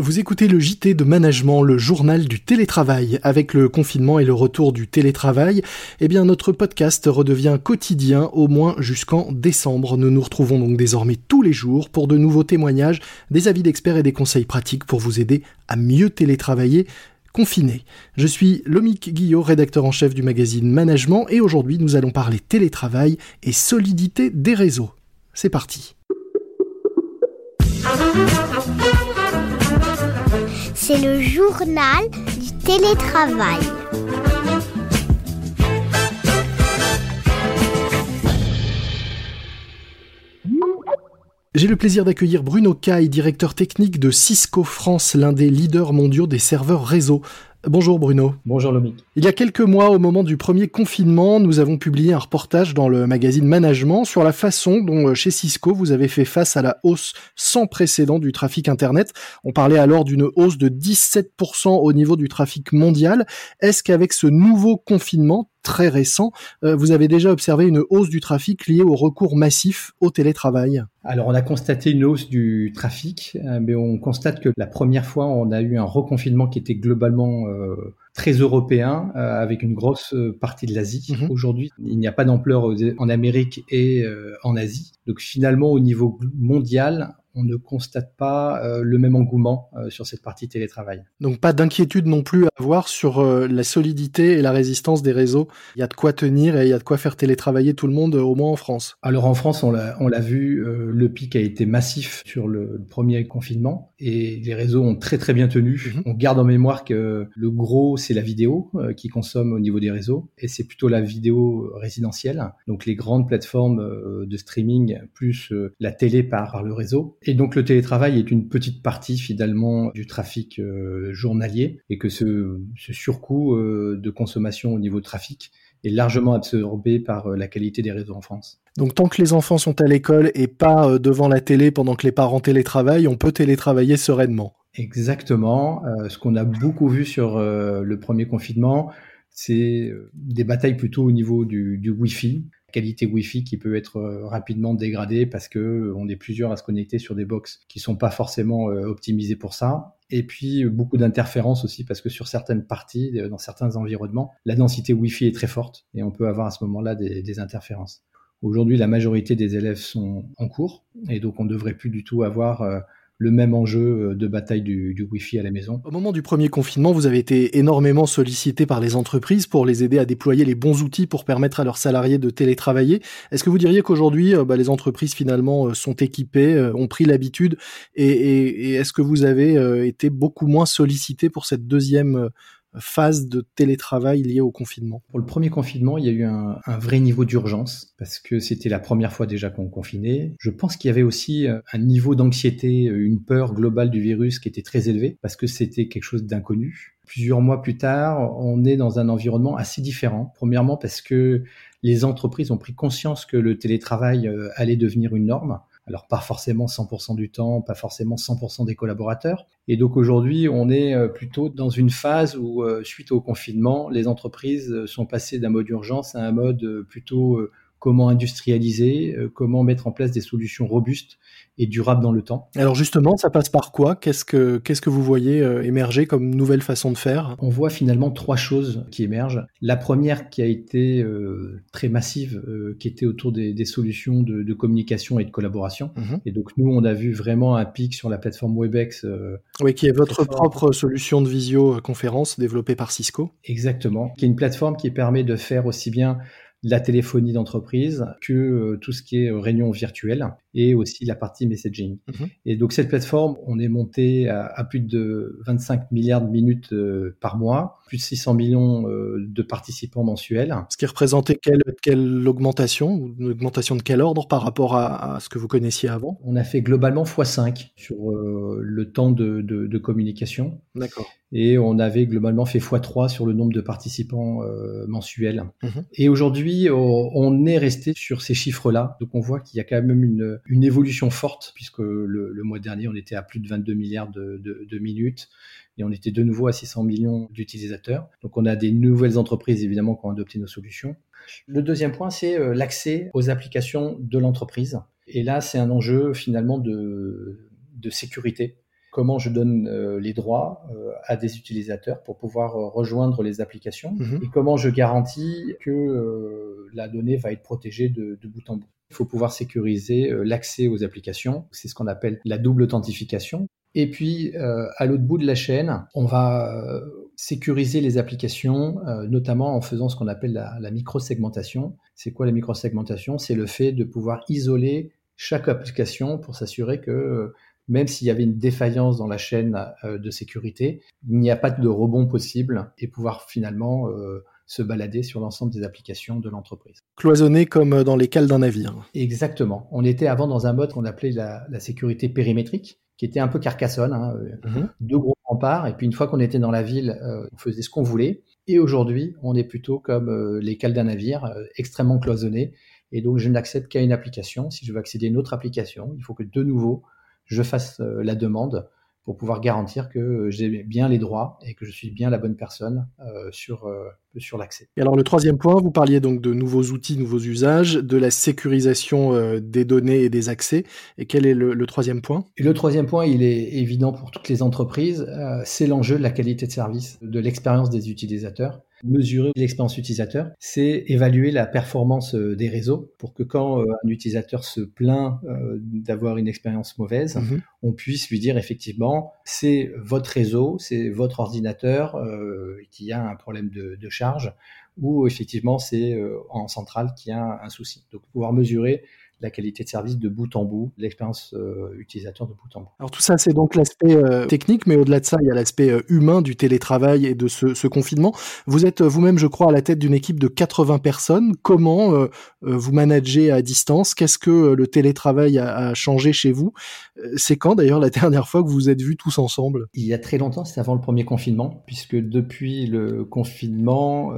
Vous écoutez le JT de Management, le journal du télétravail. Avec le confinement et le retour du télétravail, eh bien notre podcast redevient quotidien au moins jusqu'en décembre. Nous nous retrouvons donc désormais tous les jours pour de nouveaux témoignages, des avis d'experts et des conseils pratiques pour vous aider à mieux télétravailler confiné. Je suis Lomic Guillot, rédacteur en chef du magazine Management et aujourd'hui nous allons parler télétravail et solidité des réseaux. C'est parti. C'est le journal du télétravail. J'ai le plaisir d'accueillir Bruno Caille, directeur technique de Cisco France, l'un des leaders mondiaux des serveurs réseau. Bonjour Bruno. Bonjour Lomic. Il y a quelques mois, au moment du premier confinement, nous avons publié un reportage dans le magazine Management sur la façon dont euh, chez Cisco vous avez fait face à la hausse sans précédent du trafic Internet. On parlait alors d'une hausse de 17% au niveau du trafic mondial. Est-ce qu'avec ce nouveau confinement, très récent, euh, vous avez déjà observé une hausse du trafic liée au recours massif au télétravail Alors on a constaté une hausse du trafic, euh, mais on constate que la première fois on a eu un reconfinement qui était globalement euh, très européen, avec une grosse partie de l'Asie. Mhm. Aujourd'hui, il n'y a pas d'ampleur en Amérique et en Asie. Donc finalement, au niveau mondial, on ne constate pas euh, le même engouement euh, sur cette partie télétravail. Donc pas d'inquiétude non plus à avoir sur euh, la solidité et la résistance des réseaux. Il y a de quoi tenir et il y a de quoi faire télétravailler tout le monde, au moins en France. Alors en France, on l'a vu, le pic a été massif sur le, premier confinement et les réseaux ont très très bien tenu. Mhm. On garde en mémoire que le gros, c'est la vidéo qui consomme au niveau des réseaux et c'est plutôt la vidéo résidentielle. Donc les grandes plateformes de streaming plus la télé par le réseau et donc le télétravail est une petite partie finalement du trafic euh, journalier et que ce, ce surcoût euh, de consommation au niveau trafic est largement absorbé par euh, la qualité des réseaux en France. Donc tant que les enfants sont à l'école et pas devant la télé pendant que les parents télétravaillent, on peut télétravailler sereinement. Exactement. ce qu'on a beaucoup vu sur le premier confinement, c'est des batailles plutôt au niveau du, du Wi-Fi qualité Wi-Fi qui peut être euh, rapidement dégradée parce que euh, on est plusieurs à se connecter sur des box qui sont pas forcément euh, optimisées pour ça. Et puis beaucoup d'interférences aussi parce que sur certaines parties, dans certains environnements, la densité Wi-Fi est très forte et on peut avoir à ce moment-là des, des interférences. Aujourd'hui, la majorité des élèves sont en cours et donc on ne devrait plus du tout avoir le même enjeu euh, de bataille du, du Wi-Fi à la maison. Au moment du premier confinement, vous avez été énormément sollicité par les entreprises pour les aider à déployer les bons outils pour permettre à leurs salariés de télétravailler. Est-ce que vous diriez qu'aujourd'hui, euh, bah, les entreprises finalement euh, sont équipées, ont pris l'habitude, et, est-ce que vous avez été beaucoup moins sollicité pour cette deuxième phase de télétravail liée au confinement Pour le premier confinement, il y a eu un, un vrai niveau d'urgence parce que c'était la première fois déjà qu'on confinait. Je pense qu'il y avait aussi euh, un niveau d'anxiété, euh, une peur globale du virus qui était très élevé parce que c'était quelque chose d'inconnu. Plusieurs mois plus tard, on est dans un environnement assez différent. Premièrement parce que les entreprises ont pris conscience que le télétravail euh, allait devenir une norme. Alors pas forcément 100% du temps, pas forcément 100% des collaborateurs. Et donc aujourd'hui, on est euh, plutôt dans une phase où, euh, suite au confinement, les entreprises euh, sont passées d'un mode urgence à un mode plutôt comment industrialiser, comment mettre en place des solutions robustes et durable dans le temps. Alors justement, ça passe par quoi? Qu'est-ce que qu'est-ce que vous voyez euh, émerger comme nouvelle façon de faire? On voit finalement trois choses qui émergent. La première qui a été euh, très massive, euh, qui était autour des, des solutions de, de, communication et de collaboration. Mhm. Et donc nous, on a vu vraiment un pic sur la plateforme Webex. oui, qui est votre propre solution de visioconférence développée par Cisco. Exactement, qui est une plateforme qui permet de faire aussi bien la téléphonie d'entreprise que euh, tout ce qui est euh, réunion virtuelle et aussi la partie messaging. Mhm. Et donc cette plateforme, on est monté à, plus de 25 milliards de minutes euh, par mois, plus de 600 millions de participants mensuels. Ce qui représentait quelle, quelle augmentation, une augmentation de quel ordre par rapport à, ce que vous connaissiez avant? On a fait globalement x5 sur le temps de, de, de communication. D'accord et on avait globalement fait x3 sur le nombre de participants euh, mensuels. Mhm. Et aujourd'hui, on est resté sur ces chiffres-là. Donc on voit qu'il y a quand même une, une évolution forte, puisque le, le, mois dernier, on était à plus de 22 milliards de, de, de, minutes et on était de nouveau à 600 millions d'utilisateurs. Donc on a des nouvelles entreprises, évidemment, qui ont adopté nos solutions. Le deuxième point, c'est euh, l'accès aux applications de l'entreprise. Et là, c'est un enjeu finalement de, de sécurité comment je donne les droits à des utilisateurs pour pouvoir rejoindre les applications mhm. et comment je garantis que la donnée va être protégée de, de bout en bout. Il faut pouvoir sécuriser l'accès aux applications. C'est ce qu'on appelle la double authentification. Et puis, euh, à l'autre bout de la chaîne, on va euh, sécuriser les applications, euh, notamment en faisant ce qu'on appelle la, la micro-segmentation. C'est quoi la micro-segmentation? C'est le fait de pouvoir isoler chaque application pour s'assurer que même s'il y avait une défaillance dans la chaîne de sécurité, il n'y a pas de rebond possible et pouvoir finalement se balader sur l'ensemble des applications de l'entreprise. Cloisonné comme dans les cales d'un navire. Exactement. On était avant dans un mode qu'on appelait la, la sécurité périmétrique qui était un peu carcassonne, hein, euh, mhm. deux gros remparts, et puis une fois qu'on était dans la ville, euh, on faisait ce qu'on voulait. Et aujourd'hui, on est plutôt comme euh, les cales d'un navire, extrêmement cloisonnés. Et donc, je n'accède qu'à une application. Si je veux accéder à une autre application, il faut que de nouveau, je fasse la demande pour pouvoir garantir que j'ai bien les droits et que je suis bien la bonne personne sur, sur l'accès. Et alors le troisième point, vous parliez donc de nouveaux outils, nouveaux usages, de la sécurisation euh, des données et des accès. Et quel est le, troisième point? Et Le troisième point, il est évident pour toutes les entreprises, euh, c'est l'enjeu de la qualité de service, de l'expérience des utilisateurs mesurer l'expérience utilisateur, c'est évaluer la performance euh, des réseaux pour que quand un utilisateur se plaint d'avoir une expérience mauvaise, mhm. on puisse lui dire effectivement c'est votre réseau, c'est votre ordinateur qui a un problème de, de ou effectivement c'est euh, en centrale qu'il y a un, souci. Donc pouvoir mesurer la qualité de service de bout en bout, l'expérience euh, utilisateur de bout en bout. Alors tout ça, c'est donc l'aspect euh, technique, mais au-delà de ça, il y a l'aspect euh, humain du télétravail et de ce, ce confinement. Vous êtes vous-même, je crois, à la tête d'une équipe de 80 personnes. Comment vous managez à distance? Qu'est-ce que le télétravail a, a changé chez vous? C'est quand d'ailleurs la dernière fois que vous vous êtes vus tous ensemble? Il y a très longtemps, c'est avant le premier confinement, puisque depuis le confinement,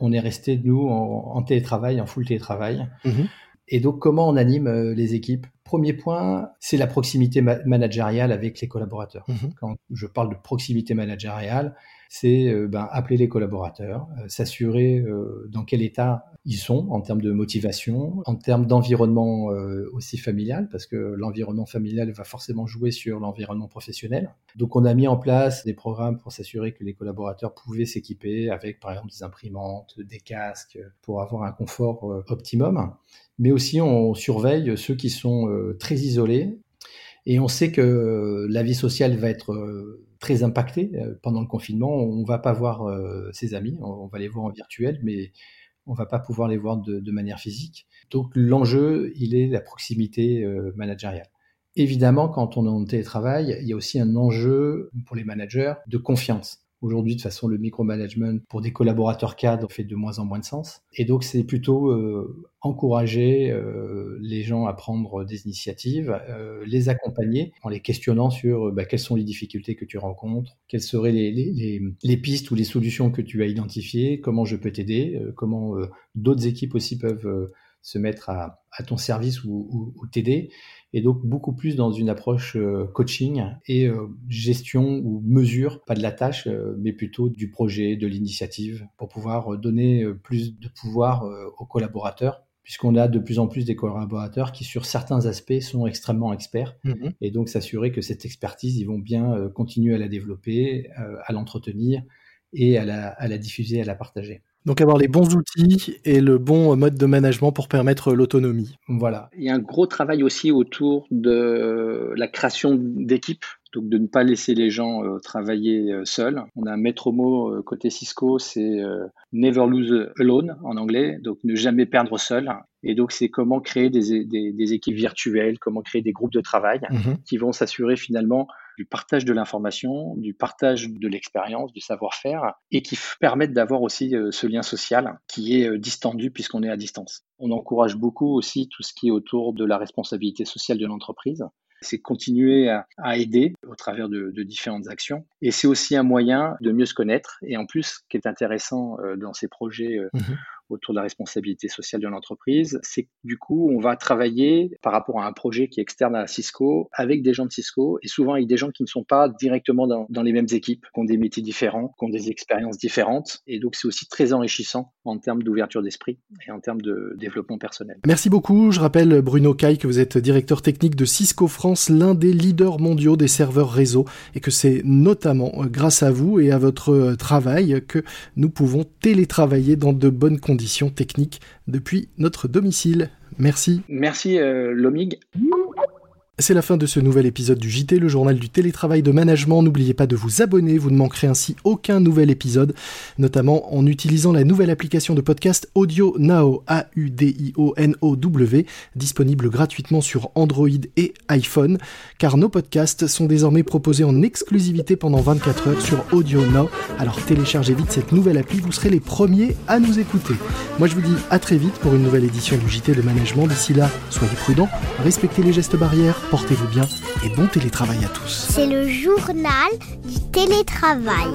on est resté, nous, en, en, télétravail, en full télétravail. Mmh et donc, comment on anime euh, les équipes? Premier point, c'est la proximité managériale avec les collaborateurs. Mhm. Quand je parle de proximité managériale, c'est euh, ben, appeler les collaborateurs, euh, s'assurer dans quel état ils sont en termes de motivation, en termes d'environnement aussi familial, parce que l'environnement familial va forcément jouer sur l'environnement professionnel. Donc on a mis en place des programmes pour s'assurer que les collaborateurs pouvaient s'équiper avec par exemple des imprimantes, des casques, pour avoir un confort optimum mais aussi on surveille ceux qui sont euh, très isolés. Et on sait que la vie sociale va être euh, très impactée euh, pendant le confinement. On va pas voir ses amis, on va les voir en virtuel, mais on va pas pouvoir les voir de, de manière physique. Donc l'enjeu, il est la proximité managériale. Évidemment, quand on est en télétravail, il y a aussi un enjeu pour les managers de confiance. Aujourd'hui, de toute façon, le micromanagement pour des collaborateurs cadres fait de moins en moins de sens. Et donc, c'est plutôt euh, encourager euh, les gens à prendre des initiatives, euh, les accompagner en les questionnant sur bah, quelles sont les difficultés que tu rencontres, quelles seraient les, les, les, pistes ou les solutions que tu as identifiées, comment je peux t'aider, comment d'autres équipes aussi peuvent se mettre à, à ton service ou, ou t'aider et donc beaucoup plus dans une approche euh, coaching et euh, gestion ou mesure, pas de la tâche, euh, mais plutôt du projet, de l'initiative, pour pouvoir donner plus de pouvoir aux collaborateurs puisqu'on a de plus en plus des collaborateurs qui, sur certains aspects, sont extrêmement experts. Mm-hmm. Et donc, s'assurer que cette expertise, ils vont bien continuer à la développer, à l'entretenir et à la, à la diffuser, à la partager. Donc avoir les bons outils et le bon mode de management pour permettre l'autonomie. Voilà. Il y a un gros travail aussi autour de la création d'équipes donc de ne pas laisser les gens euh, travailler euh, seuls. On a un maître mot euh, côté Cisco, c'est never lose alone en anglais, donc ne jamais perdre seul. Et donc c'est comment créer des, des, équipes virtuelles, comment créer des groupes de travail mhm. qui vont s'assurer finalement du partage de l'information, du partage de l'expérience, du savoir-faire, et qui permettent d'avoir aussi ce lien social qui est distendu puisqu'on est à distance. On encourage beaucoup aussi tout ce qui est autour de la responsabilité sociale de l'entreprise c'est continuer à, aider au travers de, différentes actions. Et c'est aussi un moyen de mieux se connaître. Et en plus, ce qui est intéressant euh, dans ces projets euh, mhm. Autour de la responsabilité sociale de l'entreprise, c'est du coup, on va travailler par rapport à un projet qui est externe à Cisco avec des gens de Cisco et souvent avec des gens qui ne sont pas directement dans, dans les mêmes équipes, qui ont des métiers différents, qui ont des expériences différentes. Et donc, c'est aussi très enrichissant en termes d'ouverture d'esprit et en termes de développement personnel. Merci beaucoup. Je rappelle, Bruno Caille, que vous êtes directeur technique de Cisco France, l'un des leaders mondiaux des serveurs réseau, et que c'est notamment grâce à vous et à votre travail que nous pouvons télétravailler dans de bonnes conditions techniques depuis notre domicile. Merci. Merci, euh, Lomig. C'est la fin de ce nouvel épisode du JT, le journal du télétravail de management. N'oubliez pas de vous abonner, vous ne manquerez ainsi aucun nouvel épisode, notamment en utilisant la nouvelle application de podcast Audio Now, A-U-D-I-O-N-O-W, disponible gratuitement sur Android et iPhone, car nos podcasts sont désormais proposés en exclusivité pendant 24 heures sur Audio Now. Alors téléchargez vite cette nouvelle appli, vous serez les premiers à nous écouter. Moi je vous dis à très vite pour une nouvelle édition du JT de management. D'ici là, soyez prudents, respectez les gestes barrières portez-vous bien et bon télétravail à tous. C'est le journal du télétravail.